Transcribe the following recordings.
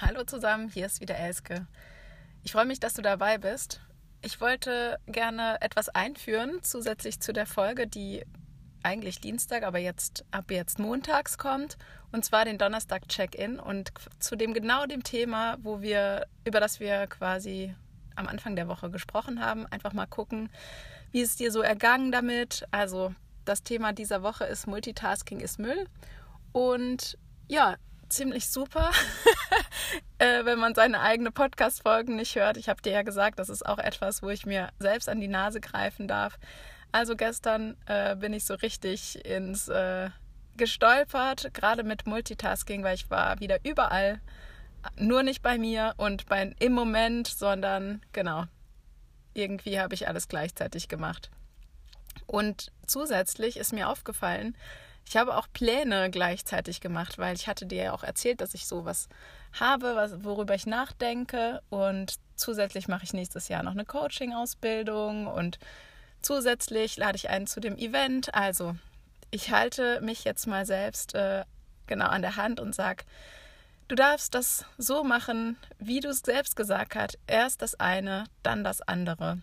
Hallo zusammen, hier ist wieder Elske. Ich freue mich, dass du dabei bist. Ich wollte gerne etwas einführen, zusätzlich zu der Folge, die eigentlich Dienstag, aber jetzt ab jetzt montags kommt, und zwar den Donnerstag Check-in und zu dem genau dem Thema, wo wir über das wir quasi am Anfang der Woche gesprochen haben, einfach mal gucken, wie ist dir so ergangen damit? Also das Thema dieser Woche ist Multitasking ist Müll und ja, ziemlich super, äh, wenn man seine eigenen Podcast-Folgen nicht hört. Ich habe dir ja gesagt, das ist auch etwas, wo ich mir selbst an die Nase greifen darf. Also gestern äh, bin ich so richtig ins äh, gestolpert, gerade mit Multitasking, weil ich war wieder überall, nur nicht bei mir und bei, im Moment, sondern genau, irgendwie habe ich alles gleichzeitig gemacht. Und zusätzlich ist mir aufgefallen, ich habe auch Pläne gleichzeitig gemacht, weil ich hatte dir ja auch erzählt, dass ich sowas habe, was, worüber ich nachdenke. Und zusätzlich mache ich nächstes Jahr noch eine Coaching-Ausbildung und zusätzlich lade ich einen zu dem Event. Also ich halte mich jetzt mal selbst äh, genau an der Hand und sage, du darfst das so machen, wie du es selbst gesagt hast. Erst das eine, dann das andere.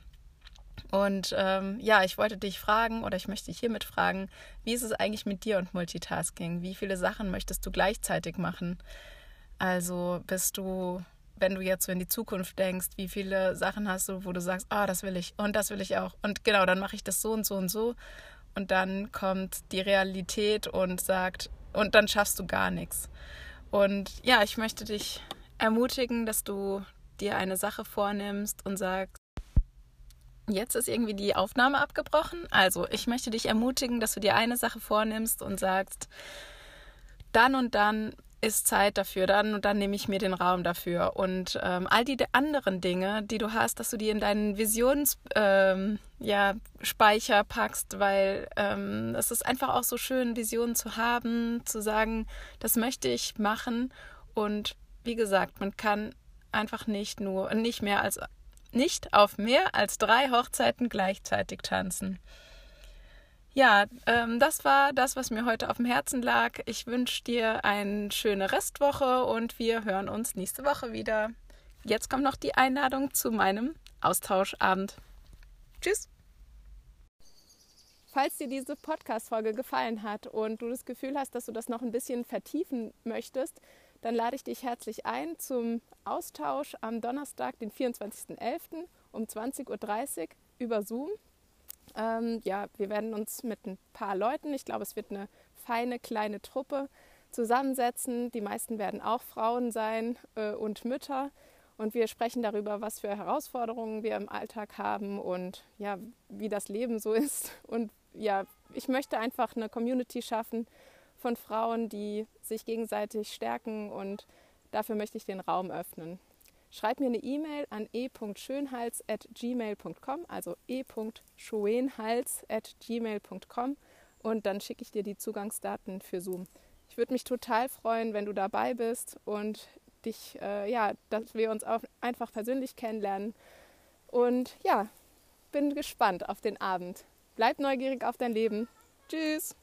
Und ähm, ja, ich wollte dich fragen oder ich möchte dich hiermit fragen, wie ist es eigentlich mit dir und Multitasking? Wie viele Sachen möchtest du gleichzeitig machen? Also bist du, wenn du jetzt so in die Zukunft denkst, wie viele Sachen hast du, wo du sagst, ah, oh, das will ich und das will ich auch. Und genau, dann mache ich das so und so und so. Und dann kommt die Realität und sagt, und dann schaffst du gar nichts. Und ja, ich möchte dich ermutigen, dass du dir eine Sache vornimmst und sagst, Jetzt ist irgendwie die Aufnahme abgebrochen. Also, ich möchte dich ermutigen, dass du dir eine Sache vornimmst und sagst, dann und dann ist Zeit dafür, dann und dann nehme ich mir den Raum dafür. Und ähm, all die anderen Dinge, die du hast, dass du die in deinen Visionsspeicher ähm, ja, packst, weil ähm, es ist einfach auch so schön, Visionen zu haben, zu sagen, das möchte ich machen. Und wie gesagt, man kann einfach nicht nur, nicht mehr als nicht auf mehr als drei Hochzeiten gleichzeitig tanzen. Ja, ähm, das war das, was mir heute auf dem Herzen lag. Ich wünsche dir eine schöne Restwoche und wir hören uns nächste Woche wieder. Jetzt kommt noch die Einladung zu meinem Austauschabend. Tschüss! Falls dir diese Podcast-Folge gefallen hat und du das Gefühl hast, dass du das noch ein bisschen vertiefen möchtest, dann lade ich dich herzlich ein zum Austausch am Donnerstag, den 24.11. um 20.30 Uhr über Zoom. Ähm, ja, wir werden uns mit ein paar Leuten, ich glaube, es wird eine feine kleine Truppe zusammensetzen. Die meisten werden auch Frauen sein äh, und Mütter. Und wir sprechen darüber, was für Herausforderungen wir im Alltag haben und ja, wie das Leben so ist. Und ja, ich möchte einfach eine Community schaffen, von Frauen, die sich gegenseitig stärken und dafür möchte ich den Raum öffnen. Schreib mir eine E-Mail an e.schönhals.gmail.com, also e.schoenhals.gmail.com und dann schicke ich dir die Zugangsdaten für Zoom. Ich würde mich total freuen, wenn du dabei bist und dich, äh, ja, dass wir uns auch einfach persönlich kennenlernen. Und ja, bin gespannt auf den Abend. Bleib neugierig auf dein Leben. Tschüss!